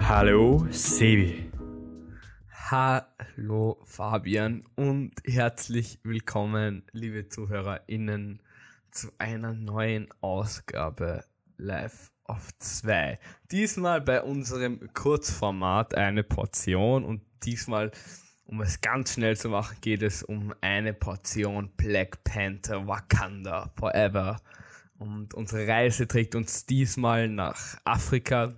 Hallo Sebi. Hallo Fabian und herzlich willkommen, liebe ZuhörerInnen, zu einer neuen Ausgabe Live auf 2. Diesmal bei unserem Kurzformat eine Portion und diesmal, um es ganz schnell zu machen, geht es um eine Portion Black Panther Wakanda Forever. Und unsere Reise trägt uns diesmal nach Afrika.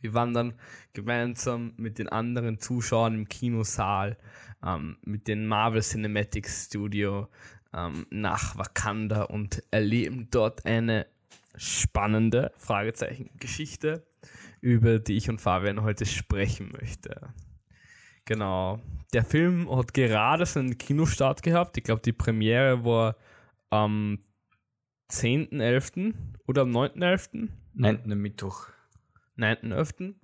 Wir wandern gemeinsam mit den anderen Zuschauern im Kinosaal, ähm, mit dem Marvel Cinematic Studio ähm, nach Wakanda und erleben dort eine spannende Fragezeichen Geschichte, über die ich und Fabian heute sprechen möchte. Genau. Der Film hat gerade seinen Kinostart gehabt. Ich glaube, die Premiere war am 10.11. oder am 9.11. 9. Mittwoch. 9.11.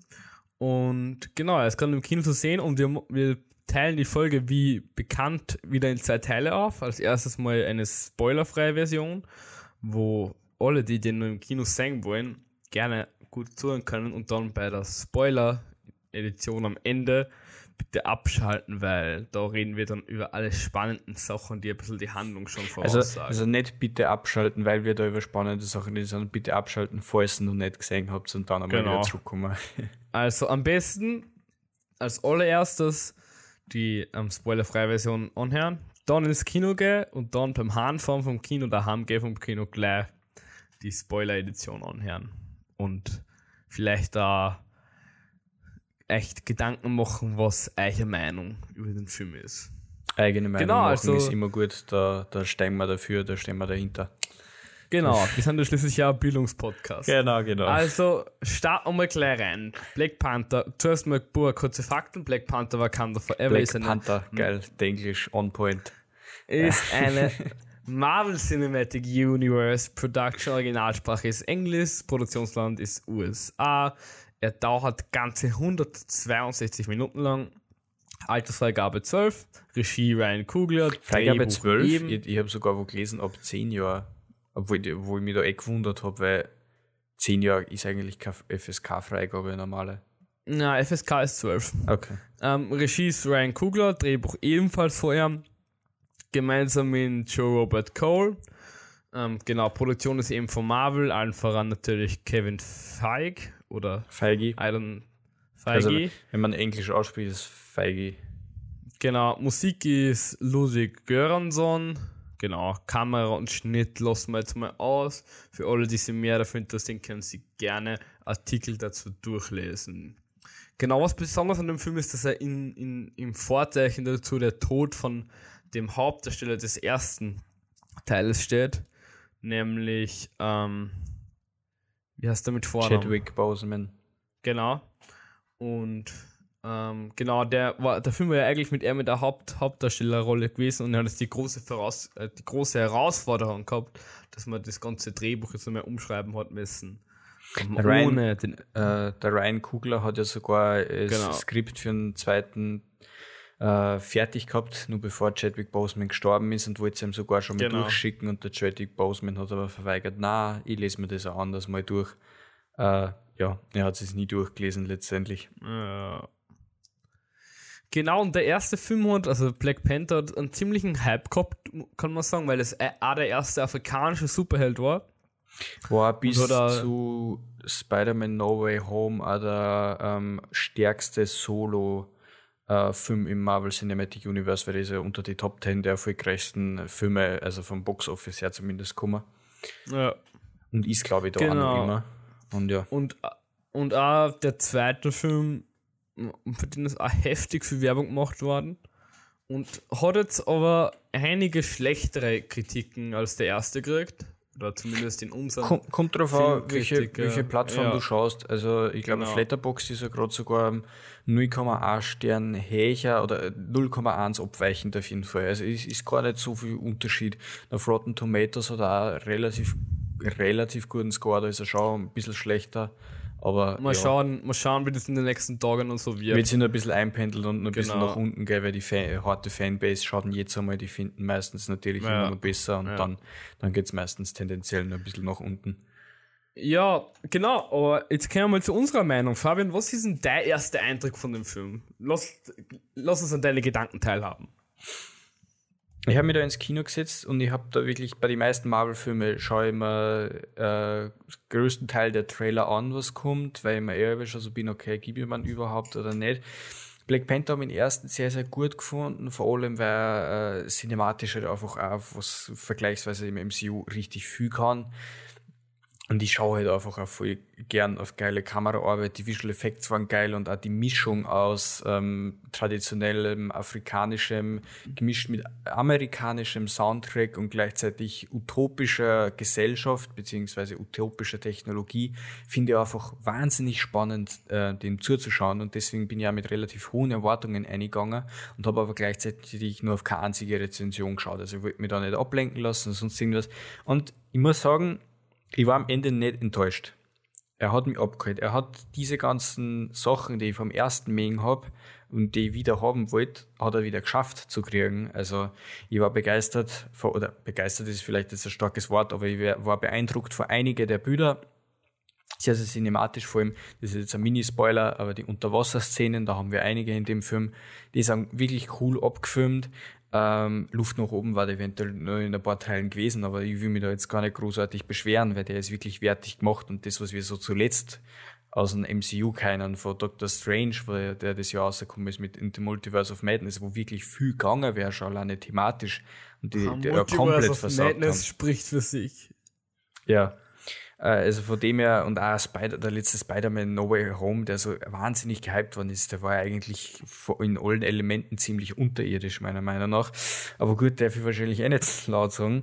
Und genau, er ist gerade im Kino zu sehen und wir, wir teilen die Folge wie bekannt wieder in zwei Teile auf. Als erstes mal eine spoilerfreie Version, wo alle, die den nur im Kino sehen wollen, gerne gut zuhören können und dann bei der Spoiler-Edition am Ende bitte abschalten, weil da reden wir dann über alle spannenden Sachen, die ein bisschen die Handlung schon voraussagen. Also, also nicht bitte abschalten, weil wir da über spannende Sachen reden, sondern bitte abschalten, falls ihr noch nicht gesehen habt und dann einmal genau. wieder zurückkommen. also am besten als allererstes die ähm, spoilerfreie Version anhören, dann ins Kino gehen und dann beim Heimfahren vom Kino daheim gehen vom Kino gleich die Spoiler-Edition anhören. Und vielleicht da echt Gedanken machen, was eure Meinung über den Film ist. Eigene Meinung genau, machen also, ist immer gut, da, da steigen wir dafür, da stehen wir dahinter. Genau, wir sind ja schließlich ja ein Bildungspodcast. Genau, genau. Also starten wir mal gleich rein. Black Panther, zuerst mal ein paar kurze Fakten. Black Panther Wakanda Forever Black ist eine, Panther, geil, Englisch on point. Ist eine Marvel Cinematic Universe Production, Originalsprache ist Englisch, Produktionsland ist USA. Er dauert ganze 162 Minuten lang. Altersfreigabe 12, Regie Ryan Kugler. Freigabe 12? Eben. Ich, ich habe sogar wo gelesen, ab 10 Jahren. Obwohl wo ich mich da eh gewundert habe, weil 10 Jahre ist eigentlich keine FSK-Freigabe normale. Na, FSK ist 12. Okay. Ähm, Regie ist Ryan Kugler, Drehbuch ebenfalls vorher gemeinsam mit Joe Robert Cole. Ähm, genau, Produktion ist eben von Marvel, allen voran natürlich Kevin Feige oder Feige. Iron Feige. Also, wenn man Englisch ausspricht, ist Feige. Genau, Musik ist Ludwig Göransson. Genau, Kamera und Schnitt lassen wir jetzt mal aus. Für alle, die sich mehr dafür interessieren, können Sie gerne Artikel dazu durchlesen. Genau, was besonders an dem Film ist, dass er in, in, im Vorzeichen dazu der Tod von dem Hauptdarsteller des ersten Teiles steht, nämlich, ähm, wie heißt der mit Vornamen? Chadwick Boseman. Genau. Und ähm, genau, der war, der Film war ja eigentlich mit er mit der Haupt, Hauptdarstellerrolle gewesen und er hat jetzt die große, Voraus, äh, die große Herausforderung gehabt, dass man das ganze Drehbuch jetzt nochmal umschreiben hat müssen. Der Ryan, den, äh, der Ryan Kugler hat ja sogar das genau. Skript für einen zweiten äh, fertig gehabt, nur bevor Chadwick Boseman gestorben ist und wollte es ihm sogar schon mal genau. durchschicken und der Chadwick Boseman hat aber verweigert, na, ich lese mir das auch anders mal durch. Äh, ja, er hat es nie durchgelesen letztendlich. Ja. Genau, und der erste Film hat, also Black Panther, hat einen ziemlichen Hype gehabt, kann man sagen, weil es auch der erste afrikanische Superheld war. War bis zu Spider-Man No Way Home auch der ähm, stärkste Solo- äh, Film im Marvel Cinematic Universe, weil diese unter die Top 10 der erfolgreichsten Filme, also vom Box Office her zumindest, kommen. Ja. Und ist, glaube ich, da genau. auch noch immer. Und ja. Und, und auch der zweite Film, für den ist auch heftig viel Werbung gemacht worden. Und hat jetzt aber einige schlechtere Kritiken als der erste gekriegt. Oder zumindest in unserem. Kommt, kommt drauf an, welche, welche Plattform ja. du schaust. Also, ich glaube, genau. Letterboxd ist ja gerade sogar 0,1 Stern höher oder 0,1 abweichend auf jeden Fall. Also, es ist gar nicht so viel Unterschied. Auf Rotten Tomatoes hat er auch relativ, relativ guten Score, da ist er schon ein bisschen schlechter. Aber mal, ja. schauen, mal schauen, wie das in den nächsten Tagen und so wird. Wird sich noch ein bisschen einpendeln und noch ein genau. bisschen nach unten gehen, weil die Fan, harte Fanbase schauen jetzt einmal, die finden meistens natürlich ja. immer noch besser und ja. dann, dann geht es meistens tendenziell noch ein bisschen nach unten. Ja, genau, aber jetzt kommen wir mal zu unserer Meinung. Fabian, was ist denn dein erster Eindruck von dem Film? Lass, lass uns an deine Gedanken teilhaben. Ich habe mich da ins Kino gesetzt und ich habe da wirklich bei den meisten Marvel-Filmen schaue ich mir äh, größten Teil der Trailer an, was kommt, weil ich mir eher schon so bin, okay, gib ich man überhaupt oder nicht. Black Panther habe ich den ersten sehr, sehr gut gefunden, vor allem weil er äh, cinematisch halt einfach auch was vergleichsweise im MCU richtig viel kann. Und ich schaue halt einfach auch voll gern auf geile Kameraarbeit. Die Visual Effects waren geil und auch die Mischung aus ähm, traditionellem afrikanischem gemischt mit amerikanischem Soundtrack und gleichzeitig utopischer Gesellschaft beziehungsweise utopischer Technologie finde ich einfach wahnsinnig spannend, äh, dem zuzuschauen. Und deswegen bin ich auch mit relativ hohen Erwartungen eingegangen und habe aber gleichzeitig nur auf keine einzige Rezension geschaut. Also ich wollte mich da nicht ablenken lassen sonst irgendwas. Und ich muss sagen, ich war am Ende nicht enttäuscht. Er hat mich abgeholt. Er hat diese ganzen Sachen, die ich vom ersten Mengen habe und die ich wieder haben wollte, hat er wieder geschafft zu kriegen. Also ich war begeistert, oder begeistert ist vielleicht jetzt ein starkes Wort, aber ich war beeindruckt von einigen der Bilder. Sehr, sehr cinematisch vor allem. Das ist jetzt ein Mini-Spoiler, aber die Unterwasserszenen, da haben wir einige in dem Film, die sind wirklich cool abgefilmt. Ähm, Luft nach oben war eventuell nur in ein paar Teilen gewesen, aber ich will mich da jetzt gar nicht großartig beschweren, weil der ist wirklich wertig gemacht und das, was wir so zuletzt aus dem MCU kennen, von Doctor Strange, weil der das Jahr rausgekommen ist mit In the Multiverse of Madness, wo wirklich viel gegangen wäre, schon alleine thematisch und die, die ja komplett versagt Madness haben. spricht für sich. Ja, also von dem her, und auch Spider, der letzte Spider-Man No Way Home, der so wahnsinnig gehypt worden ist, der war eigentlich in allen Elementen ziemlich unterirdisch, meiner Meinung nach. Aber gut, darf ich wahrscheinlich eh nicht laut sagen.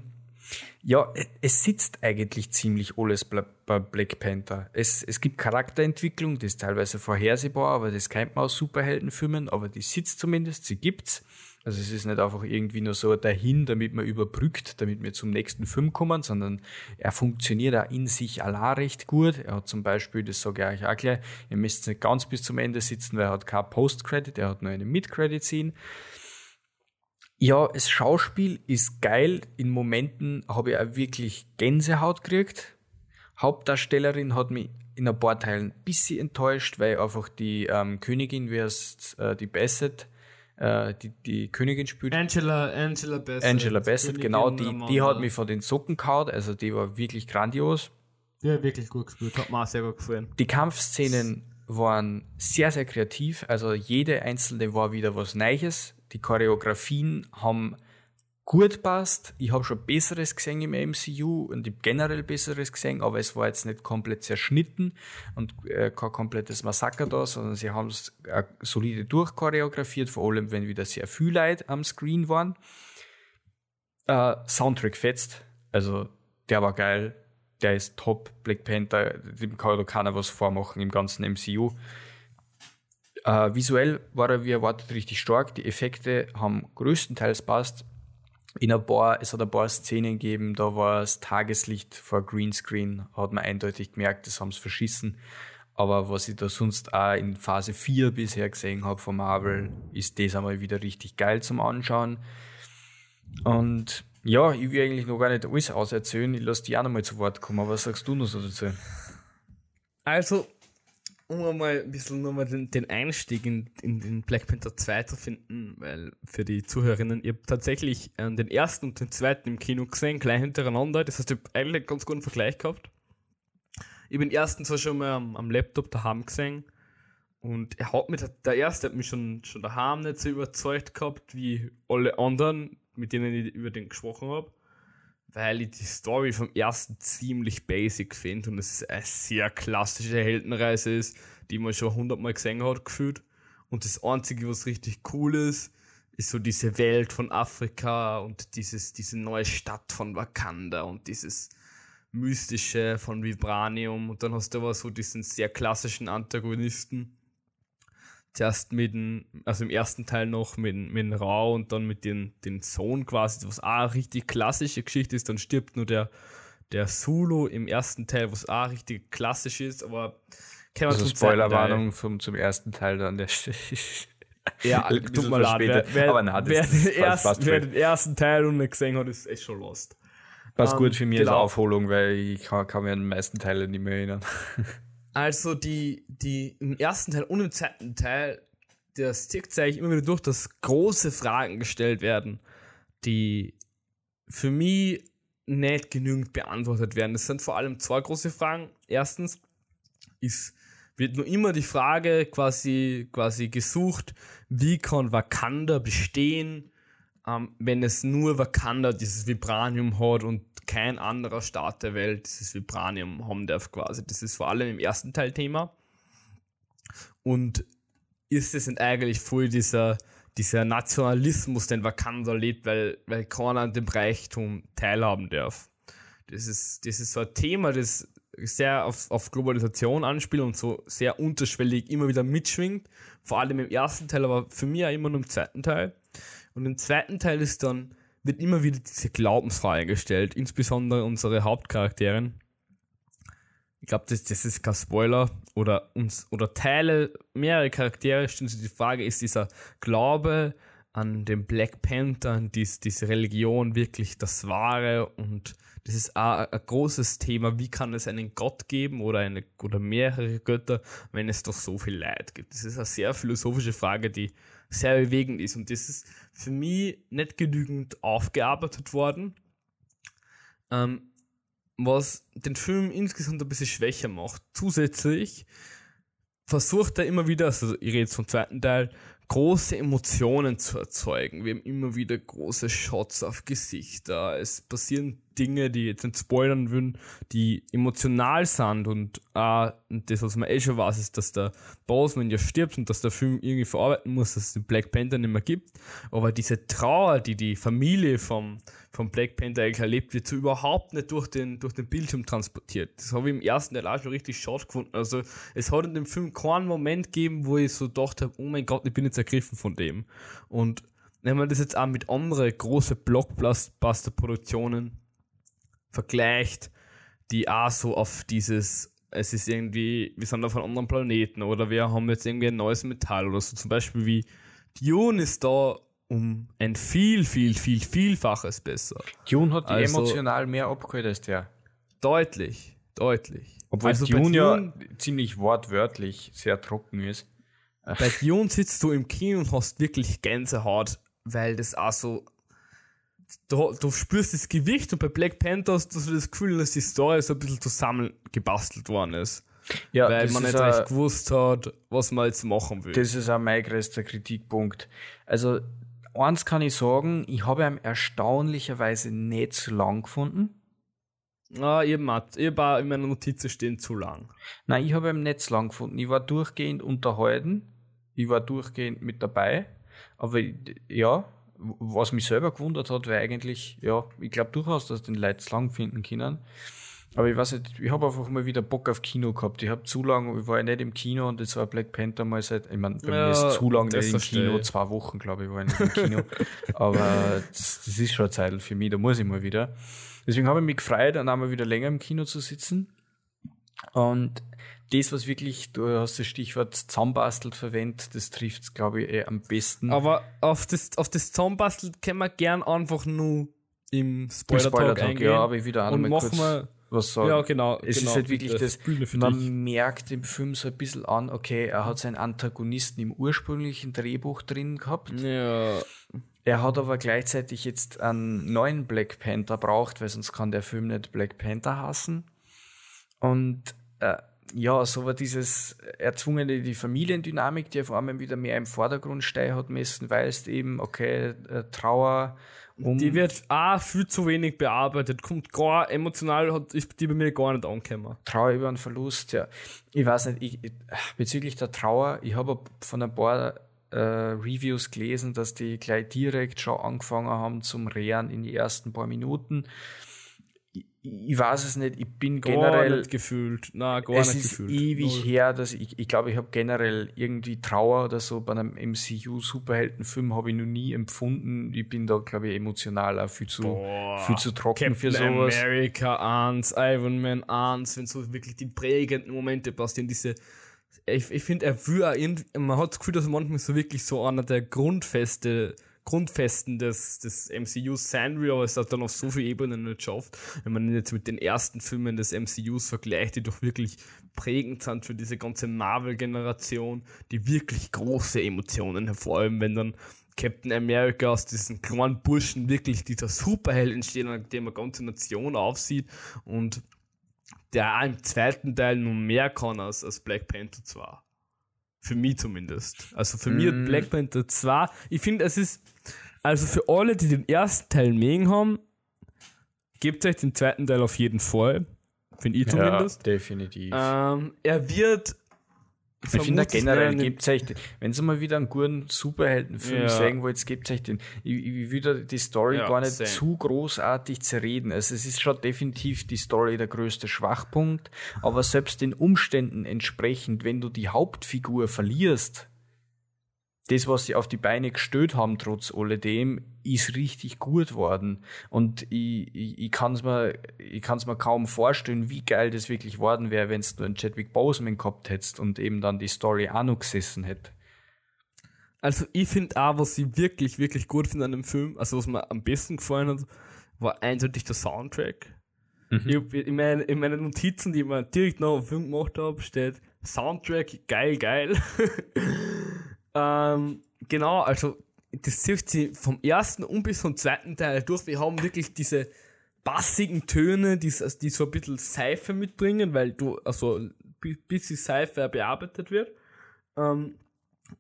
Ja, es sitzt eigentlich ziemlich alles bei Black Panther. Es, es gibt Charakterentwicklung, die ist teilweise vorhersehbar, aber das kennt man aus Superheldenfilmen, aber die sitzt zumindest, sie gibt's. Also es ist nicht einfach irgendwie nur so dahin, damit man überbrückt, damit wir zum nächsten Film kommen, sondern er funktioniert auch in sich allein recht gut. Er hat zum Beispiel, das sage ich euch auch gleich, ihr müsst nicht ganz bis zum Ende sitzen, weil er hat kein Post-Credit, er hat nur eine Mid-Credit-Scene. Ja, das Schauspiel ist geil. In Momenten habe ich auch wirklich Gänsehaut gekriegt. Hauptdarstellerin hat mich in ein paar Teilen ein bisschen enttäuscht, weil einfach die ähm, Königin, wie es äh, die Bassett, äh, die, die Königin spielt. Angela, Angela Bassett. Angela Bassett, genau, die, die hat mich von den Socken gehauen, also die war wirklich grandios. Ja, wirklich gut gespielt, hat mir auch sehr gut gefallen. Die Kampfszenen waren sehr, sehr kreativ, also jede einzelne war wieder was Neues. Die Choreografien haben gut passt. Ich habe schon Besseres gesehen im MCU und ich generell Besseres gesehen, aber es war jetzt nicht komplett zerschnitten und äh, kein komplettes Massaker da, sondern sie haben es äh, solide durchchoreografiert, vor allem wenn wieder sehr viel Leute am Screen waren. Äh, Soundtrack fetzt, also der war geil, der ist top. Black Panther, dem kann da keiner was vormachen im ganzen MCU. Äh, visuell war er wie erwartet richtig stark. Die Effekte haben größtenteils passt in ein paar, es hat ein paar Szenen gegeben, da war das Tageslicht vor Greenscreen, hat man eindeutig gemerkt, das haben sie verschissen. Aber was ich da sonst auch in Phase 4 bisher gesehen habe von Marvel, ist das einmal wieder richtig geil zum Anschauen. Und ja, ich will eigentlich noch gar nicht alles auserzählen, ich lasse dich auch noch mal zu Wort kommen. Was sagst du noch so dazu? Also, um einmal ein bisschen nochmal den, den Einstieg in, in den Black Panther 2 zu finden, weil für die Zuhörerinnen, ihr habt tatsächlich äh, den ersten und den zweiten im Kino gesehen, gleich hintereinander. Das heißt, ich habe eigentlich einen ganz guten Vergleich gehabt. Ich habe den ersten zwar schon mal am, am Laptop daheim gesehen und er hat mich, der erste hat mich schon, schon daheim nicht so überzeugt gehabt wie alle anderen, mit denen ich über den gesprochen habe weil ich die Story vom ersten ziemlich basic finde und es eine sehr klassische Heldenreise ist, die man schon hundertmal gesehen hat, gefühlt. Und das Einzige, was richtig cool ist, ist so diese Welt von Afrika und dieses, diese neue Stadt von Wakanda und dieses Mystische von Vibranium. Und dann hast du aber so diesen sehr klassischen Antagonisten, zuerst mit dem, also im ersten Teil noch mit, mit dem Rau und dann mit dem, dem Sohn quasi, was auch eine richtig klassische Geschichte ist, dann stirbt nur der, der Sulu im ersten Teil, was auch richtig klassisch ist, aber also Spoilerwarnung zum, zum ersten Teil dann. Der ja, tut mir leid. Wer, wer, aber nein, wer, den erst, wer den ersten Teil noch nicht gesehen hat, ist echt schon lost. Was um, gut für mich genau. als Aufholung, weil ich kann, kann mich an die meisten Teile nicht mehr erinnern. Also die, die im ersten Teil und im zweiten Teil, das zieht sich immer wieder durch, dass große Fragen gestellt werden, die für mich nicht genügend beantwortet werden. Das sind vor allem zwei große Fragen. Erstens ist, wird nur immer die Frage quasi, quasi gesucht, wie kann Wakanda bestehen, ähm, wenn es nur Wakanda dieses Vibranium hat und kein anderer Staat der Welt dieses Vibranium haben darf quasi. Das ist vor allem im ersten Teil Thema. Und ist es eigentlich voll dieser, dieser Nationalismus, den Wakanda lebt, weil, weil keiner an dem Reichtum teilhaben darf. Das ist, das ist so ein Thema, das sehr auf, auf Globalisation anspielt und so sehr unterschwellig immer wieder mitschwingt. Vor allem im ersten Teil, aber für mich auch immer nur im zweiten Teil. Und im zweiten Teil ist dann wird immer wieder diese Glaubensfrage gestellt, insbesondere unsere Hauptcharakterin. Ich glaube, das, das ist kein Spoiler. Oder uns oder Teile, mehrere Charaktere stellen sich die Frage, ist dieser Glaube an den Black Panther, an dies, diese Religion wirklich das Wahre? Und das ist auch ein großes Thema. Wie kann es einen Gott geben oder, eine, oder mehrere Götter, wenn es doch so viel Leid gibt? Das ist eine sehr philosophische Frage, die sehr bewegend ist. Und das ist für mich nicht genügend aufgearbeitet worden. Ähm, was den Film insgesamt ein bisschen schwächer macht. Zusätzlich versucht er immer wieder, also ich rede jetzt vom zweiten Teil, große Emotionen zu erzeugen. Wir haben immer wieder große Shots auf Gesichter. Es passieren Dinge, die jetzt nicht spoilern würden, die emotional sind und auch das, was man eh schon weiß, ist, dass der Boseman ja stirbt und dass der Film irgendwie verarbeiten muss, dass es den Black Panther nicht mehr gibt. Aber diese Trauer, die die Familie vom, vom Black Panther eigentlich erlebt, wird so überhaupt nicht durch den, durch den Bildschirm transportiert. Das habe ich im ersten Teil auch schon richtig schade gefunden. Also es hat in dem Film keinen Moment gegeben, wo ich so dachte, oh mein Gott, ich bin jetzt ergriffen von dem. Und wenn man das jetzt auch mit anderen großen Blockbuster-Produktionen vergleicht, die auch so auf dieses, es ist irgendwie, wir sind auf einem anderen Planeten oder wir haben jetzt irgendwie ein neues Metall oder so. Zum Beispiel wie Dune ist da um ein viel, viel, viel, vielfaches besser. Dune hat also, emotional mehr abgeholt als der. Deutlich, deutlich. Obwohl also Dune, Dune ja ziemlich wortwörtlich sehr trocken ist. Bei Dune sitzt du im Kino und hast wirklich Gänsehaut, weil das auch so. Du, du spürst das Gewicht und bei Black Panther hast du das Gefühl, dass die Story so ein bisschen zusammengebastelt worden ist. Ja, weil man nicht recht gewusst hat, was man jetzt machen will. Das ist auch mein größter Kritikpunkt. Also eins kann ich sagen, ich habe ihn erstaunlicherweise nicht zu lang gefunden. Ah, ich habe in meiner Notiz stehen zu lang. Nein, ich habe ihn nicht zu lang gefunden. Ich war durchgehend unterhalten. Ich war durchgehend mit dabei. Aber ja, was mich selber gewundert hat, war eigentlich, ja, ich glaube durchaus, dass den Leute lang finden können. Aber ich weiß nicht, ich habe einfach mal wieder Bock auf Kino gehabt. Ich habe zu lange, ich war ja nicht im Kino und jetzt war Black Panther mal seit, ich meine, bei ja, mir ist zu lange nicht im Kino, zwei Wochen, glaube ich, war ich nicht im Kino. Aber das, das, ist schon eine Zeit für mich, da muss ich mal wieder. Deswegen habe ich mich gefreut, dann einmal wieder länger im Kino zu sitzen. Und das, was wirklich, du hast das Stichwort Zahnbastelt verwendet, das trifft es, glaube ich, eh am besten. Aber auf das, auf das Zahnbastelt können wir gern einfach nur im Spoiler-Talk Spoiler eingehen. Ja, aber ich wieder auch und mal kurz... Wir, was sagen. Ja, genau. Es genau, ist halt wirklich das, man dich. merkt im Film so ein bisschen an, okay, er hat seinen Antagonisten im ursprünglichen Drehbuch drin gehabt. Ja. Er hat aber gleichzeitig jetzt einen neuen Black Panther braucht, weil sonst kann der Film nicht Black Panther hassen. Und äh, ja, so war dieses erzwungene, die Familiendynamik, die auf einmal wieder mehr im Vordergrund stehen hat müssen, weil es eben, okay, äh, Trauer, um die wird auch viel zu wenig bearbeitet. Kommt gar emotional, hat, ist die bei mir gar nicht angekommen. Trauer über einen Verlust, ja. Ich weiß nicht, ich, bezüglich der Trauer, ich habe von ein paar äh, Reviews gelesen, dass die gleich direkt schon angefangen haben zum Rehren in die ersten paar Minuten. Ich weiß es nicht, ich bin gar generell. Nicht gefühlt. Nein, gar es nicht ist gefühlt. ewig Null. her, dass ich, ich glaube, ich habe generell irgendwie Trauer oder so bei einem MCU-Superheldenfilm habe ich noch nie empfunden. Ich bin da, glaube ich, emotional auch viel zu, Boah, viel zu trocken Captain für sowas. America 1, Iron Man 1, wenn so wirklich die prägenden Momente passieren, diese. Ich, ich finde, er will man hat das Gefühl, dass manchmal so wirklich so einer der Grundfeste Grundfesten des, des MCUs sein will, aber es hat dann auf so viele Ebenen nicht geschafft. Wenn man jetzt mit den ersten Filmen des MCUs vergleicht, die doch wirklich prägend sind für diese ganze Marvel-Generation, die wirklich große Emotionen hervorheben, wenn dann Captain America aus diesen kleinen Burschen wirklich dieser Superheld entsteht, an dem eine ganze Nation aufsieht und der auch im zweiten Teil nur mehr kann als, als Black Panther 2. Für mich zumindest. Also für mm. mich hat mhm. Black Panther 2, ich finde, es ist also für alle, die den ersten Teil mögen haben, gebt euch den zweiten Teil auf jeden Fall. Finde ich zumindest. Ja, definitiv. Ähm, er wird. Ich finde generell, gibt euch, wenn Sie mal wieder einen guten Superheldenfilm ja. sehen wollt, gibt euch den. Ich, ich will die Story ja, gar nicht same. zu großartig zerreden. Also es ist schon definitiv die Story der größte Schwachpunkt, aber selbst den Umständen entsprechend, wenn du die Hauptfigur verlierst, das, was sie auf die Beine gestellt haben, trotz alledem, ist richtig gut worden. Und ich, ich, ich kann es mir, mir kaum vorstellen, wie geil das wirklich worden wäre, wenn es nur einen Chadwick Boseman gehabt hättest und eben dann die Story auch noch gesessen hätte. Also ich finde auch, was ich wirklich, wirklich gut finde an dem Film, also was mir am besten gefallen hat, war eindeutig der Soundtrack. Mhm. Ich, in, meine, in meinen Notizen, die ich mir direkt nach dem Film gemacht habe, steht Soundtrack geil, geil. Ähm, genau, also das zieht sich vom ersten und bis zum zweiten Teil durch. Wir haben wirklich diese bassigen Töne, die, die so ein bisschen Seife mitbringen, weil du, also ein bisschen Seife bearbeitet wird. Ähm,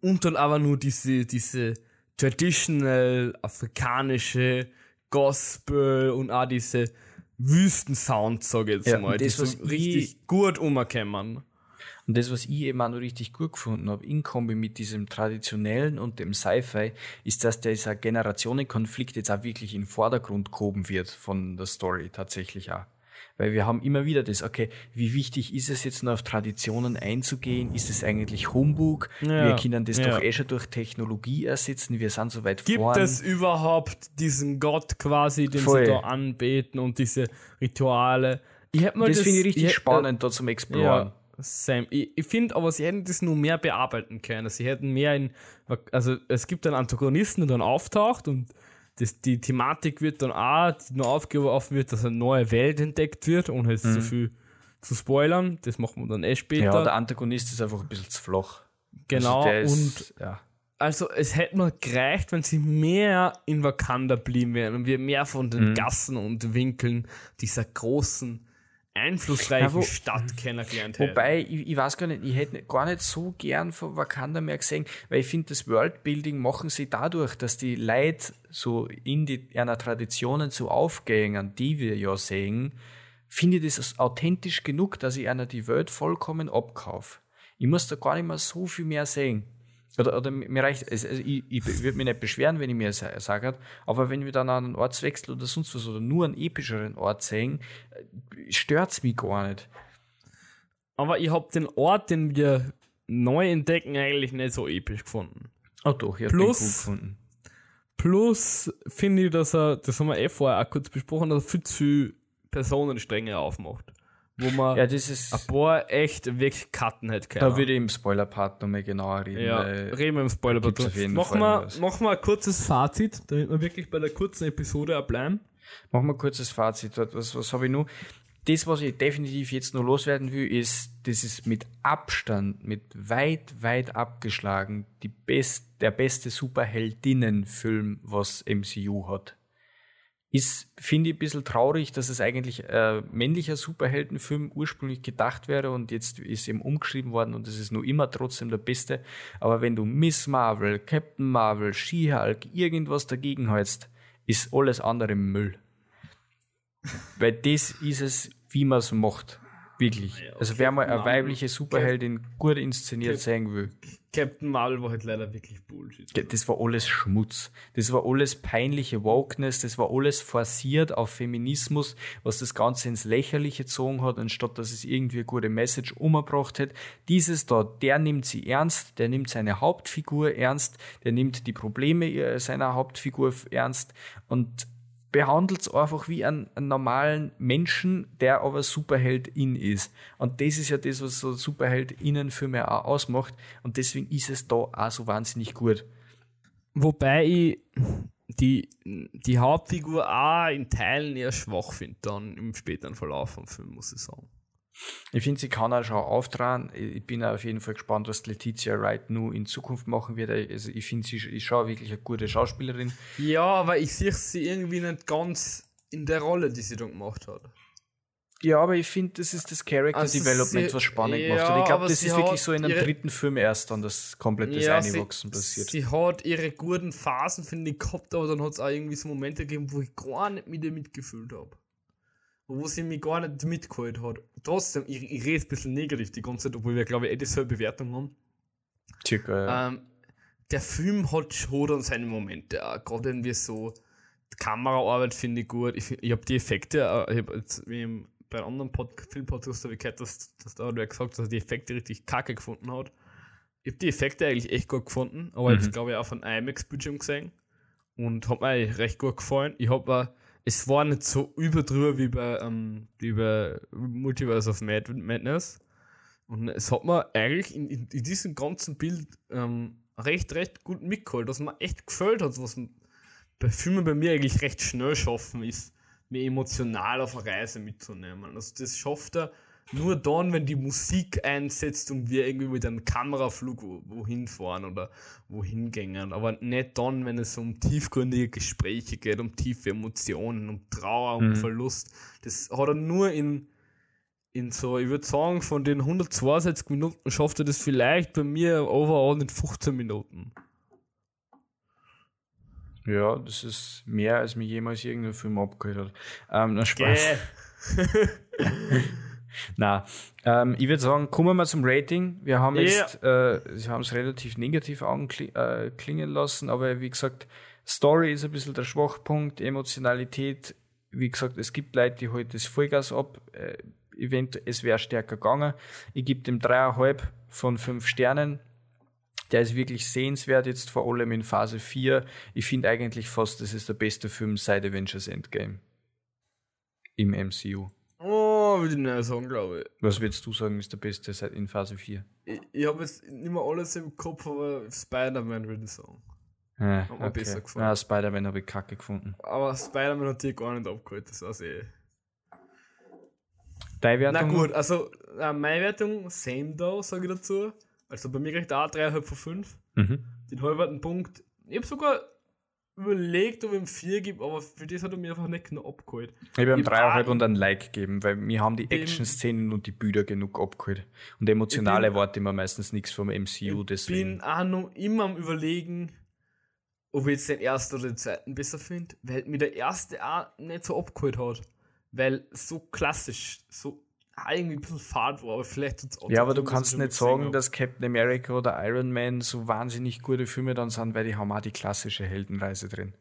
und dann aber nur diese, diese traditional afrikanische Gospel und auch diese Wüstensounds, sage ich jetzt ja, mal, die so richtig gut umkommen. Und das, was ich eben auch noch richtig gut gefunden habe, in Kombi mit diesem traditionellen und dem Sci-Fi, ist, dass dieser Generationenkonflikt jetzt auch wirklich in den Vordergrund gehoben wird von der Story tatsächlich auch. Weil wir haben immer wieder das, okay, wie wichtig ist es jetzt noch auf Traditionen einzugehen? Ist es eigentlich Humbug? Ja, wir können das ja. doch eh schon durch Technologie ersetzen. Wir sind so weit Gibt vorn. Gibt es überhaupt diesen Gott quasi, den Voll. sie da anbeten und diese Rituale? Ich das, das finde ich richtig ich spannend, da zum Exploren. Ja. Sam. Ich, ich finde aber, sie hätten das nur mehr bearbeiten können. Sie hätten mehr in. Also, es gibt einen Antagonisten, der dann auftaucht und das, die Thematik wird dann auch, die nur aufgeworfen wird, dass eine neue Welt entdeckt wird, ohne jetzt mhm. zu viel zu spoilern. Das machen wir dann eh später. Ja, der Antagonist ist einfach ein bisschen zu flach. Genau, also ist, und. Ja. Also, es hätte nur gereicht, wenn sie mehr in Wakanda blieben wären und wir mehr von den mhm. Gassen und Winkeln dieser großen einflussreichen ja, wo, Stadt kennengelernt hätte. Wobei, ich, ich, weiß gar nicht, ich hätte gar nicht so gern von Wakanda mehr gesehen, weil ich finde, das Worldbuilding machen sie dadurch, dass die Leute so in die, einer Traditionen so aufgehen, die wir ja sehen, finde ich das authentisch genug, dass ich einer die Welt vollkommen abkaufe. Ich muss da gar nicht mehr so viel mehr sehen. Oder, oder mir reicht, also ich, ich würde mich nicht beschweren, wenn ich mir sage, aber wenn wir dann an einen Ortswechsel oder sonst was oder nur einen epischeren Ort sehen, äh, stört es mich gar nicht. Aber ich habe den Ort, den wir neu entdecken, eigentlich nicht so episch gefunden. Oh doch, ich habe den gut gefunden. Plus finde ich, dass er, das haben wir eh vorher auch kurz besprochen, dass er viel zu Personenstränge aufmacht wo man ja, das ist, ein paar echt wegcutten hätte können. Da würde ich im Spoiler-Part nochmal genauer reden. Ja, reden wir im Spoiler-Part. Machen wir, wir ein kurzes Fazit, damit wir wirklich bei der kurzen Episode bleiben. Machen wir ein kurzes Fazit. Was, was habe ich noch? Das, was ich definitiv jetzt noch loswerden will, ist, das ist mit Abstand, mit weit, weit abgeschlagen, die best, der beste Superheldinnenfilm, was MCU hat. Ist, finde ich, ein bisschen traurig, dass es eigentlich ein männlicher Superheldenfilm ursprünglich gedacht wäre und jetzt ist eben umgeschrieben worden und es ist nur immer trotzdem der beste. Aber wenn du Miss Marvel, Captain Marvel, She-Hulk, irgendwas dagegen hältst, ist alles andere Müll. Weil das ist es, wie man es macht. Wirklich. Ja, also wer mal eine weibliche Superheldin gut inszeniert Cap sehen will. Captain Marvel war halt leider wirklich Bullshit. Das war alles Schmutz. Das war alles peinliche Wokeness. Das war alles forciert auf Feminismus, was das Ganze ins Lächerliche gezogen hat, anstatt dass es irgendwie eine gute Message umgebracht hat. Dieses da, der nimmt sie ernst, der nimmt seine Hauptfigur ernst, der nimmt die Probleme seiner Hauptfigur ernst und behandelt es einfach wie einen, einen, normalen Menschen, der aber Superheld in ist. Und das ist ja das, was so Superheld innen für mich auch ausmacht. Und deswegen ist es da auch so wahnsinnig gut. Wobei ich die, die Hauptfigur auch in Teilen eher schwach finde, dann im späteren Verlauf vom Film, muss ich sagen. Ich finde, sie kann auch schon auftragen. Ich bin auf jeden Fall gespannt, was Letizia Wright nur in Zukunft machen wird. Also ich finde, sie ist schon wirklich eine gute Schauspielerin. Ja, aber ich sehe sie irgendwie nicht ganz in der Rolle, die sie da gemacht hat. Ja, aber ich finde, das ist das Character also Development, sie, was spannend ja, macht. Und ich glaube, das ist wirklich so in einem ihre, dritten Film erst dann das komplette ja, Einwachsen passiert. Sie hat ihre guten Phasen, finde ich, gehabt, aber dann hat es auch irgendwie so Momente gegeben, wo ich gar nicht mit ihr mitgefühlt habe wo sie mich gar nicht mitgeholt hat. Trotzdem, ich, ich rede ein bisschen negativ die ganze Zeit, obwohl wir, glaube ich, eh dieselbe Bewertung haben. Circa, ja. Ähm, der Film hat schon dann seine Momente, gerade wenn wir so die Kameraarbeit finde ich gut. Ich, ich habe die Effekte, äh, ich habe jetzt wie bei einem anderen Pod Filmpodcast habe ich gehört, dass, dass da hat wer gesagt, dass er die Effekte richtig kacke gefunden hat. Ich habe die Effekte eigentlich echt gut gefunden, aber mhm. ich glaube ich auch von IMAX-Bildschirm gesehen und hat mir recht gut gefallen. Ich habe es war nicht so überdrüber wie bei, ähm, wie bei Multiverse of Mad Madness. Und es hat mir eigentlich in, in, in diesem ganzen Bild ähm, recht, recht gut mitgeholt, dass man echt gefällt hat, was bei Filmen bei mir eigentlich recht schnell schaffen ist, mir emotional auf eine Reise mitzunehmen. Also das schafft er nur dann, wenn die Musik einsetzt und wir irgendwie mit einem Kameraflug wohin fahren oder wohin gängen. Aber nicht dann, wenn es um tiefgründige Gespräche geht, um tiefe Emotionen, um Trauer, um mhm. Verlust. Das hat er nur in, in so, ich würde sagen, von den 162 Minuten schafft er das vielleicht bei mir overall in 15 Minuten. Ja, das ist mehr, als mir jemals irgendein Film abgeholt hat. Ähm, na Spaß. Na, ähm, ich würde sagen, kommen wir mal zum Rating. Wir haben yeah. jetzt, äh, Sie haben es relativ negativ anklingen äh, lassen, aber wie gesagt, Story ist ein bisschen der Schwachpunkt, Emotionalität, wie gesagt, es gibt Leute, die heute das Vollgas ab, äh, Event, es wäre stärker gegangen. Ich gebe dem dreieinhalb von fünf Sternen. Der ist wirklich sehenswert, jetzt vor allem in Phase 4. Ich finde eigentlich fast, das ist der beste Film seit Avengers Endgame. Im MCU. Würde ich nicht sagen, glaube ich. Was würdest du sagen, ist der beste seit in Phase 4? Ich, ich habe jetzt nicht mehr alles im Kopf, aber Spider-Man würde ich sagen. Ja, hat mir okay. besser gefallen. Ja, Spider-Man habe ich kacke gefunden. Aber Spider-Man hat dir gar nicht abgeholt, das weiß ich. Deine Wertung? Na gut, also äh, meine Wertung, same da, sage ich dazu. Also bei mir kriegt auch 3,5 von 5. Mhm. Den halben Punkt. Ich habe sogar überlegt, ob ich ihm 4 gebe, aber für das hat er mir einfach nicht genau abgeholt. Ich habe ihm 3,5 und ein Like gegeben, weil mir haben die Action-Szenen und die Bilder genug abgeholt. Und emotionale Worte immer meistens nichts vom MCU. Ich deswegen. bin auch noch immer am überlegen, ob ich jetzt den ersten oder den zweiten besser finde, weil mir der erste auch nicht so abgeholt hat. Weil so klassisch, so irgendwie ein bisschen fad war, aber vielleicht auch Ja, aber du kannst nicht sagen, dass Captain America oder Iron Man so wahnsinnig gute Filme dann sind, weil die haben auch die klassische Heldenreise drin.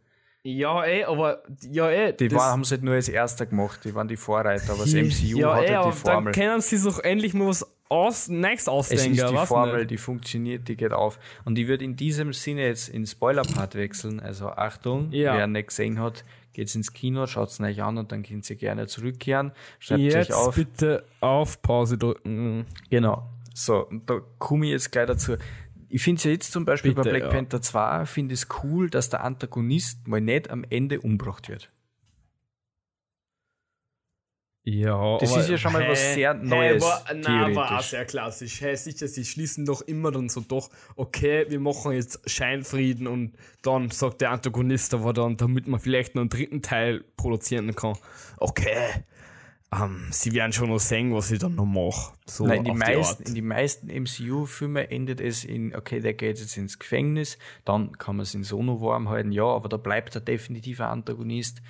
Ja, eh, aber ja, eh. Die war, haben sie halt nur als erster gemacht, die waren die Vorreiter, aber das MCU ja, hat eh, halt die Formel. Dann können sie sich endlich mal was aus, next ausdenken. Es ist die Formel, nicht. die funktioniert, die geht auf. Und ich würde in diesem Sinne jetzt in Spoiler-Part wechseln. Also Achtung, ja. wer nicht gesehen hat, geht's ins Kino, schaut's euch an und dann könnt ihr gerne zurückkehren. Schreibt jetzt euch auf. bitte auf Pause drücken. Genau. So, da komme ich jetzt gleich dazu. Ich finde es ja jetzt zum Beispiel bitte, bei Black ja. Panther 2, finde es cool, dass der Antagonist mal nicht am Ende umgebracht wird. Ja, das ist ja schon mal hey, was sehr Neues. Hey, war, na, war auch sehr klassisch. Hey, sicher, sie schließen doch immer dann so doch, okay, wir machen jetzt Scheinfrieden und dann sagt der Antagonist aber dann, damit man vielleicht noch einen dritten Teil produzieren kann, okay, ähm, sie werden schon noch sehen, was ich dann noch mache. So Nein, in, die meisten, in die meisten MCU-Filme endet es in, okay, der geht jetzt ins Gefängnis, dann kann man es in so noch warm halten, ja, aber da bleibt er definitiv ein Antagonist.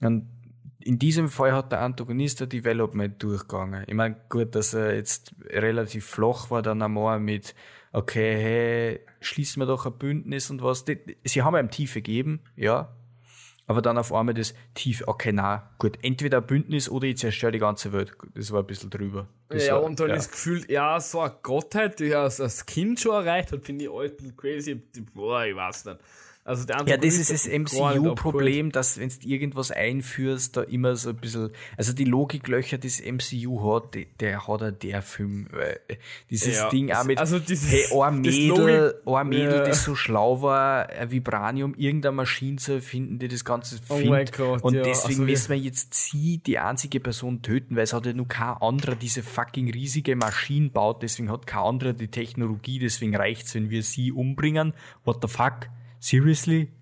Und in diesem Fall hat der Antagonist der Development durchgegangen. Ich meine, gut, dass er jetzt relativ flach war, dann einmal mit, okay, hey, schließen wir doch ein Bündnis und was. Sie haben ihm Tiefe gegeben, ja, aber dann auf einmal das tief, okay, na, gut, entweder Bündnis oder ich zerstöre die ganze Welt. Das war ein bisschen drüber. Das ja, war, und dann ja. das Gefühl, ja, so eine Gottheit, die er als Kind schon erreicht hat, finde ich ein bisschen crazy. Boah, ich weiß nicht. Also ja, das ist das MCU-Problem, dass wenn du irgendwas einführst, da immer so ein bisschen, also die Logiklöcher, das MCU hat, die, der hat er der Film, weil dieses ja, Ding auch mit, also dieses, hey, ein Mädel, ein Mädel, ja. das so schlau war, ein Vibranium, irgendeine Maschine zu erfinden, die das Ganze findet. Oh und ja, deswegen also, müssen wir jetzt sie, die einzige Person töten, weil es hat ja nur kein anderer diese fucking riesige Maschine baut, deswegen hat kein anderer die Technologie, deswegen reicht's, wenn wir sie umbringen. What the fuck? Seriously?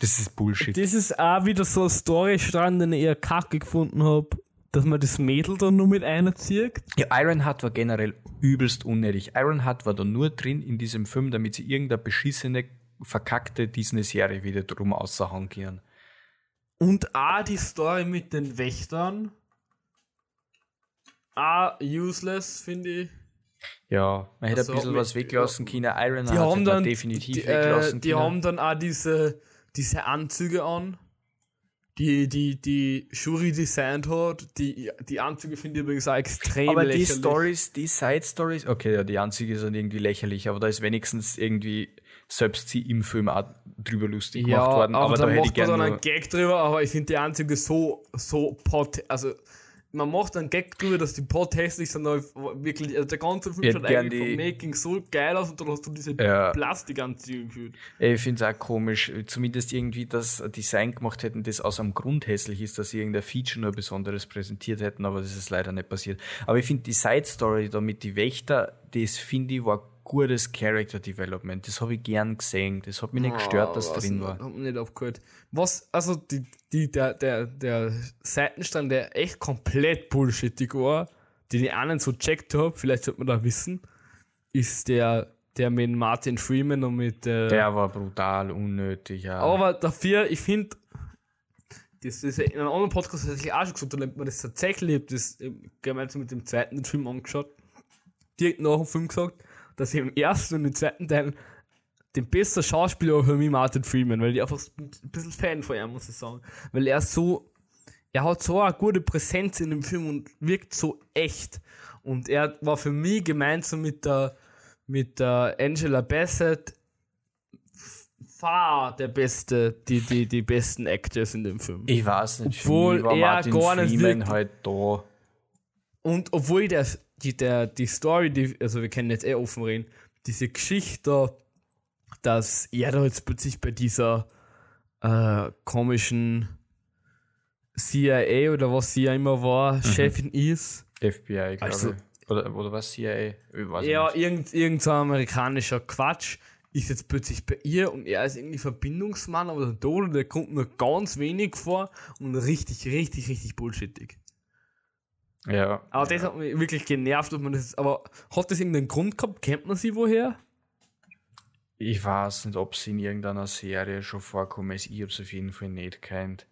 Das ist Bullshit. Das ist auch wieder so ein Storystrang, den ich eher kacke gefunden habe, dass man das Mädel da nur mit einzieht. Ja, Ironheart war generell übelst unnötig. Ironheart war da nur drin in diesem Film, damit sie irgendeine beschissene, verkackte Disney-Serie wieder drum außerhauen können. Und auch die Story mit den Wächtern. Ah, useless, finde ich. Ja, man hätte also, ein bisschen was weglassen können. Iron die haben dann, definitiv die, weglassen äh, Die haben dann auch diese, diese Anzüge an, die, die, die Shuri designt hat. Die, die Anzüge finde ich übrigens auch extrem aber lächerlich. Aber die Stories, die Side Stories, okay, ja, die Anzüge sind irgendwie lächerlich, aber da ist wenigstens irgendwie selbst sie im Film auch drüber lustig ja, gemacht worden. Aber, aber da, da hätte ich gerne. dann einen Gag drüber, aber ich finde die Anzüge so, so pot, also man macht einen Gag drüber, dass die Pod hässlich sind, aber wirklich, also der ganze Film schaut eigentlich vom Making so geil aus und dann hast du diese ja. Plastikanzüge gefühlt. Ich finde es auch komisch, zumindest irgendwie das Design gemacht hätten, das aus einem Grund hässlich ist, dass sie irgendein Feature nur Besonderes präsentiert hätten, aber das ist leider nicht passiert. Aber ich finde die Side Story da mit die Wächter, das finde ich war gutes Character Development. Das habe ich gern gesehen. Das hat mich nicht gestört, oh, dass drin war. Hat mich nicht aufgehört. Was, also die, die, der, der, der Seitenstand, der echt komplett bullshittig war, den ich nicht so checkt habe, vielleicht sollte man da wissen, ist der, der mit Martin Freeman und mit. Äh, der war brutal unnötig, ja. Aber dafür, ich finde, das ist in einem anderen Podcast tatsächlich auch schon gesagt, da man das tatsächlich, das gemeinsam mit dem zweiten Film angeschaut, direkt nach dem Film gesagt, dass ich im ersten und im zweiten Teil den besten Schauspieler für mich Martin Freeman, weil ich einfach ein bisschen Fan von ihm, muss ich sagen. Weil er so, er hat so eine gute Präsenz in dem Film und wirkt so echt. Und er war für mich gemeinsam mit der, mit der Angela Bassett far der beste, die, die, die besten Actors in dem Film. Ich weiß nicht, obwohl er Martin gar nicht Freeman halt da. Und obwohl der, die, der, die Story, die, also wir können jetzt eh offen reden, diese Geschichte, dass er da jetzt plötzlich bei dieser äh, komischen CIA oder was sie ja immer war, mhm. Chefin ist. FBI, glaube also, ich. Oder, oder was CIA? ja, irgend, irgend so amerikanischer Quatsch ist jetzt plötzlich bei ihr und er ist irgendwie Verbindungsmann, aber der Tode, der kommt nur ganz wenig vor und richtig, richtig, richtig bullshittig. Ja. Aber das hat mich wirklich genervt, dass man das. Aber hat das irgendeinen Grund gehabt? Kennt man sie woher? Ich weiß nicht, ob sie in irgendeiner Serie schon vorkommen ist. Ich habe es auf jeden Fall nicht kennt.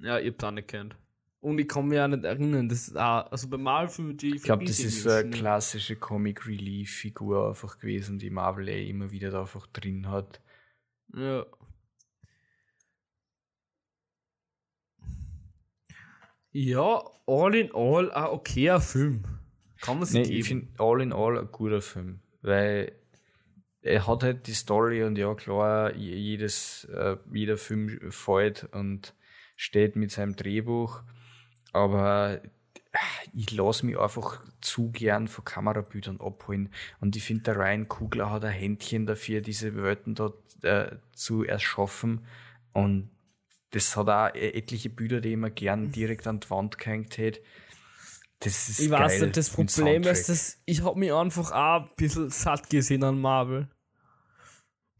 Ja, ich hab's auch nicht kennt. Und ich kann mich auch nicht erinnern, das ist auch, also bei Marvel die. Ich glaube, das ist so eine klassische Comic Relief Figur einfach gewesen, die Marvel eh immer wieder da einfach drin hat. Ja. Ja, all in all ein okayer Film. Kann man sich nee, geben. Ich finde all in all ein guter Film, weil er hat halt die Story und ja klar, jedes, äh, jeder Film fällt und steht mit seinem Drehbuch, aber äh, ich lasse mich einfach zu gern von Kamerabildern abholen. Und ich finde, der Ryan Kugler hat ein Händchen dafür, diese Welten dort äh, zu erschaffen. Und das hat auch e-, etliche Bilder, die ich immer gern direkt an die Wand gehängt hätte. Das ist Ich geil, weiß nicht, das Problem ist, dass ich habe mich einfach auch ein bisschen satt gesehen an Marvel.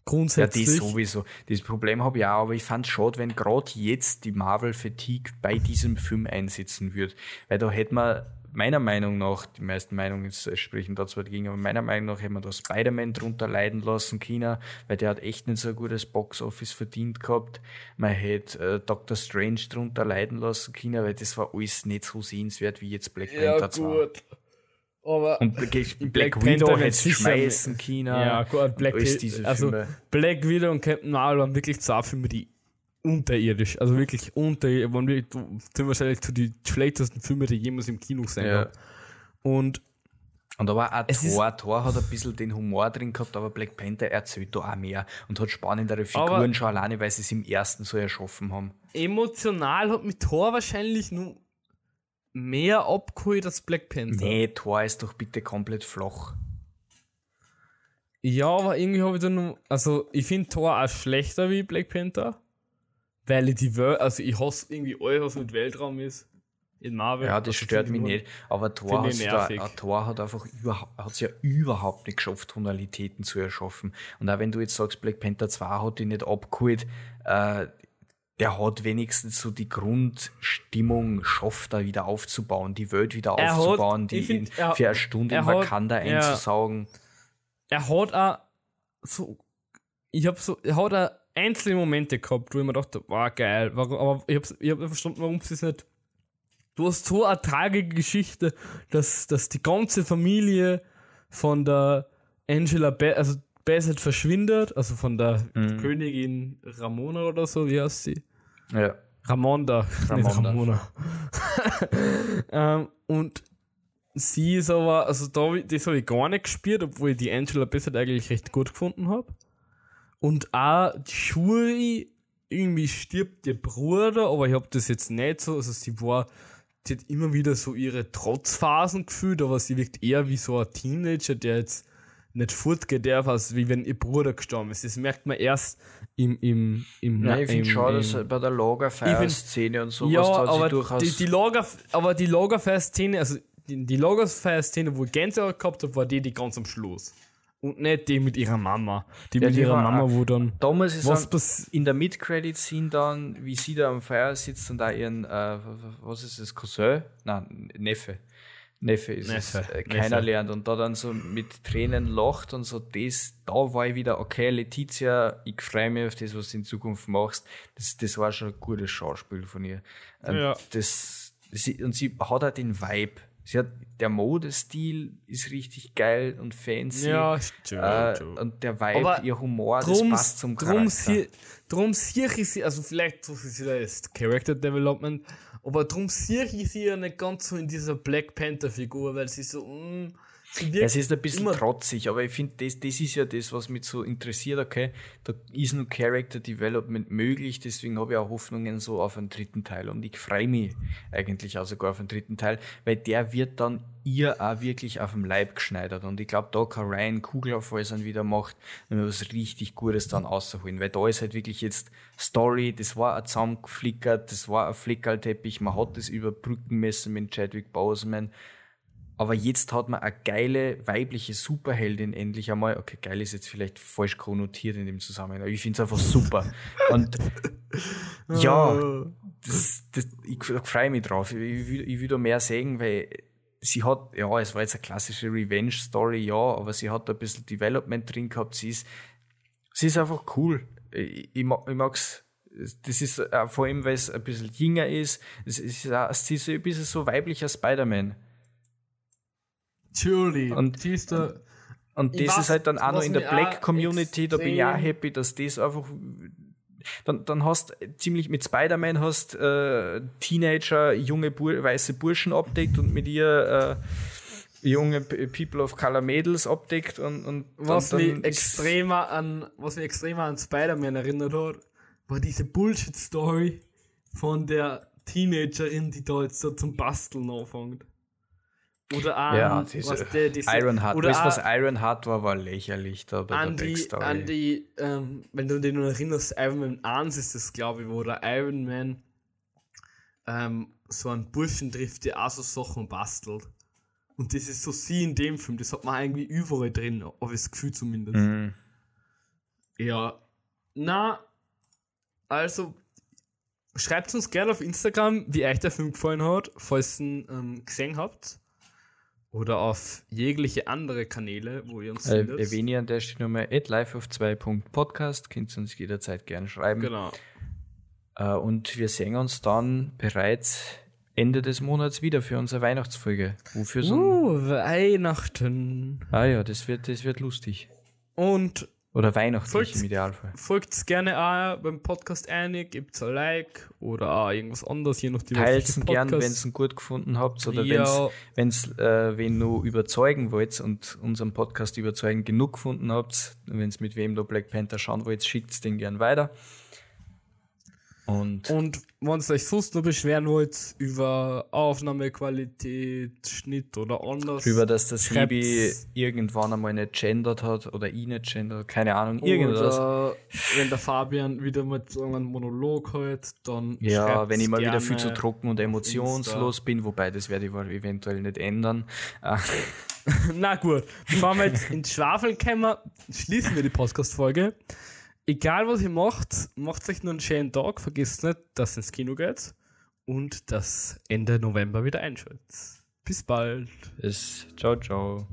Grundsätzlich. Ja, das sowieso. Das Problem habe ich auch, aber ich fand es schade, wenn gerade jetzt die Marvel-Fatigue bei diesem Film einsetzen würde. Weil da hätte man meiner Meinung nach, die meisten Meinungen sprechen da zwar dagegen, aber meiner Meinung nach hätte man da Spider-Man drunter leiden lassen China, weil der hat echt nicht so ein gutes Box-Office verdient gehabt. Man hätte äh, Doctor Strange drunter leiden lassen China, weil das war alles nicht so sehenswert wie jetzt Black Panther ja, 2. Gut. Aber und Black, Black Widow hätte schmeißen China. Ja, gut, Black, also Black Widow und Captain Marvel waren wirklich zwei Filme, die unterirdisch, also wirklich unterirdisch, waren sind wahrscheinlich zu die schlechtesten Filme, die jemals im Kino sein ja. Und und aber auch Thor, Thor hat ein bisschen den Humor drin gehabt, aber Black Panther erzählt da auch mehr und hat spannendere Figuren schon alleine, weil sie es im ersten so erschaffen haben. Emotional hat mit Thor wahrscheinlich nur mehr abgeholt als Black Panther. Nee, Thor ist doch bitte komplett flach. Ja, aber irgendwie habe ich da nur. Also, ich finde Thor auch schlechter wie Black Panther. Weil ich die Welt, also ich hasse irgendwie alles, was mit Weltraum ist. In Marvel. Ja, das stört mich nicht. Aber Thor, da, Thor hat einfach überhaupt, hat es ja überhaupt nicht geschafft, Tonalitäten zu erschaffen. Und auch wenn du jetzt sagst, Black Panther 2 hat die nicht abgeholt, äh, der hat wenigstens so die Grundstimmung schafft, da wieder aufzubauen, die Welt wieder er aufzubauen, hat, die find, in, er, für eine Stunde in Wakanda hat, einzusaugen. Er hat auch so, ich hab so, er hat auch einzelne Momente gehabt, wo ich mir dachte, war wow, geil, warum, aber ich habe ich hab verstanden, warum es nicht. Du hast so eine tragische Geschichte, dass, dass die ganze Familie von der Angela, Be also Bassett verschwindet, also von der mhm. Königin Ramona oder so, wie heißt sie? Ja. Ramonda, Ramonda. Ramona. ähm, und sie ist aber, also da, das habe ich gar nicht gespielt, obwohl ich die Angela Bassett eigentlich recht gut gefunden habe. Und auch die Shuri, irgendwie stirbt ihr Bruder, aber ich habe das jetzt nicht so, also sie war, sie hat immer wieder so ihre Trotzphasen gefühlt, aber sie wirkt eher wie so ein Teenager, der jetzt nicht fortgehen darf, als wie wenn ihr Bruder gestorben ist. Das merkt man erst im. im, im Nein, ich finde schon, dass bei der Lagerfeuer-Szene und sowas ja, aber durchaus. Die, die Lager, aber die Lagerfeuer-Szene, also die, die Lagerfeuer-Szene, wo ich Gänsehaut gehabt habe, war die, die ganz am Schluss. Und nicht die mit ihrer Mama. Die ja, mit die ihrer Mama, wo dann. Da muss ich was sagen, in der Mid-Credit-Scene dann, wie sie da am Feuer sitzt und da ihren, äh, was ist das, Cousin? Nein, Neffe Neffe ist Neffe, es, äh, keiner Neffe. lernt und da dann so mit Tränen lacht und so, das, da war ich wieder, okay, Letizia, ich freue mich auf das, was du in Zukunft machst. Das, das war schon ein gutes Schauspiel von ihr. Und, ja. das, sie, und sie hat auch den Vibe. Sie hat, der Modestil ist richtig geil und fancy. Ja, stimmt. Äh, und der Vibe, Aber ihr Humor, drum, das passt zum Charakter. Drum, sie, drum sehe ich sie, also vielleicht so ist das Character Development, aber darum sehe ich sie ja nicht ganz so in dieser Black Panther-Figur, weil sie so. Mh, es ist ein bisschen trotzig, aber ich finde, das, das ist ja das, was mich so interessiert. Okay, da ist nur Character Development möglich, deswegen habe ich auch Hoffnungen so auf einen dritten Teil. Und ich freue mich eigentlich auch sogar auf einen dritten Teil, weil der wird dann ihr auch wirklich auf dem Leib geschneidert. Und ich glaube, da kann Ryan Kugler, falls er wieder macht, was richtig Gutes dann rausholen. Weil da ist halt wirklich jetzt Story, das war ein zusammengeflickert, das war ein Flickerlteppich, man hat das überbrücken müssen mit Chadwick Boseman. Aber jetzt hat man eine geile weibliche Superheldin endlich einmal. Okay, geil ist jetzt vielleicht falsch konnotiert in dem Zusammenhang, aber ich finde es einfach super. Und ja, das, das, ich, freue mich drauf. Ich, ich, will, ich will da mehr sehen, weil sie hat, ja, es war jetzt eine klassische Revenge-Story, ja, aber sie hat da ein bisschen Development drin gehabt. Sie ist, sie ist einfach cool. Ich, ich, ich mag's. Das ist äh, vor allem, weil es ein bisschen jünger ist. Es ist, sie ist ein bisschen so weiblicher Spider-Man. Julie. Und, sie ist da, und das ist halt dann auch noch in der Black Community, da bin ich auch happy, dass das einfach dann, dann hast ziemlich mit Spider-Man hast äh, Teenager, junge Bur weiße Burschen abdeckt und mit ihr äh, junge People of Color Mädels abdeckt und, und was dann, mich extremer an was mich extremer an Spider-Man erinnert hat, war diese Bullshit-Story von der Teenagerin, die da jetzt so zum Basteln anfängt. Oder an, ja, diese, was der, diese, Iron Heart. Oder weißt, was Iron Heart war, war lächerlich da bei an der die, Backstory. An die, ähm, wenn du dich noch erinnerst, Iron Man 1 ist das, glaube ich, wo der Iron Man ähm, so einen Burschen trifft, der auch so Sachen bastelt. Und das ist so sie in dem Film, das hat man irgendwie überall drin, ich das Gefühl zumindest. Mhm. Ja, na, also schreibt uns gerne auf Instagram, wie euch der Film gefallen hat, falls ihr ihn ähm, gesehen habt. Oder auf jegliche andere Kanäle, wo ihr uns äh, findet. Erwähne an der Stelle nochmal at liveof2.podcast, könnt ihr uns jederzeit gerne schreiben. Genau. Äh, und wir sehen uns dann bereits Ende des Monats wieder für unsere Weihnachtsfolge. Wofür so uh, Weihnachten. Ah ja, das wird, das wird lustig. Und oder weihnachtlich folgt, im Idealfall. Folgt gerne auch beim Podcast ein, gebt ein Like oder auch irgendwas anderes, je nachdem. Teilt es gern, wenn ihr ihn gut gefunden habt oder ja. wenn es äh, wen nur überzeugen wollt und unseren Podcast überzeugen genug gefunden habt, wenn es mit wem da Black Panther schauen wollt, schickt es den gern weiter. Und, und wenn ihr euch sonst noch beschweren wollt über Aufnahmequalität, Schnitt oder anders. Über dass das Sebi irgendwann einmal nicht gendert hat oder ich nicht gendert, keine Ahnung, irgendwas. Oder wenn der Fabian wieder mal so einen Monolog hat, dann. Ja, wenn ich mal wieder viel zu trocken und emotionslos bin, wobei das werde ich eventuell nicht ändern. Na gut, bevor wir jetzt ins Schwafeln kommen, schließen wir die Podcast-Folge egal was ihr macht, macht euch nur einen schönen Tag. Vergesst nicht, dass ihr ins Kino geht und das Ende November wieder einschaltet. Bis bald. Bis. Ciao, ciao.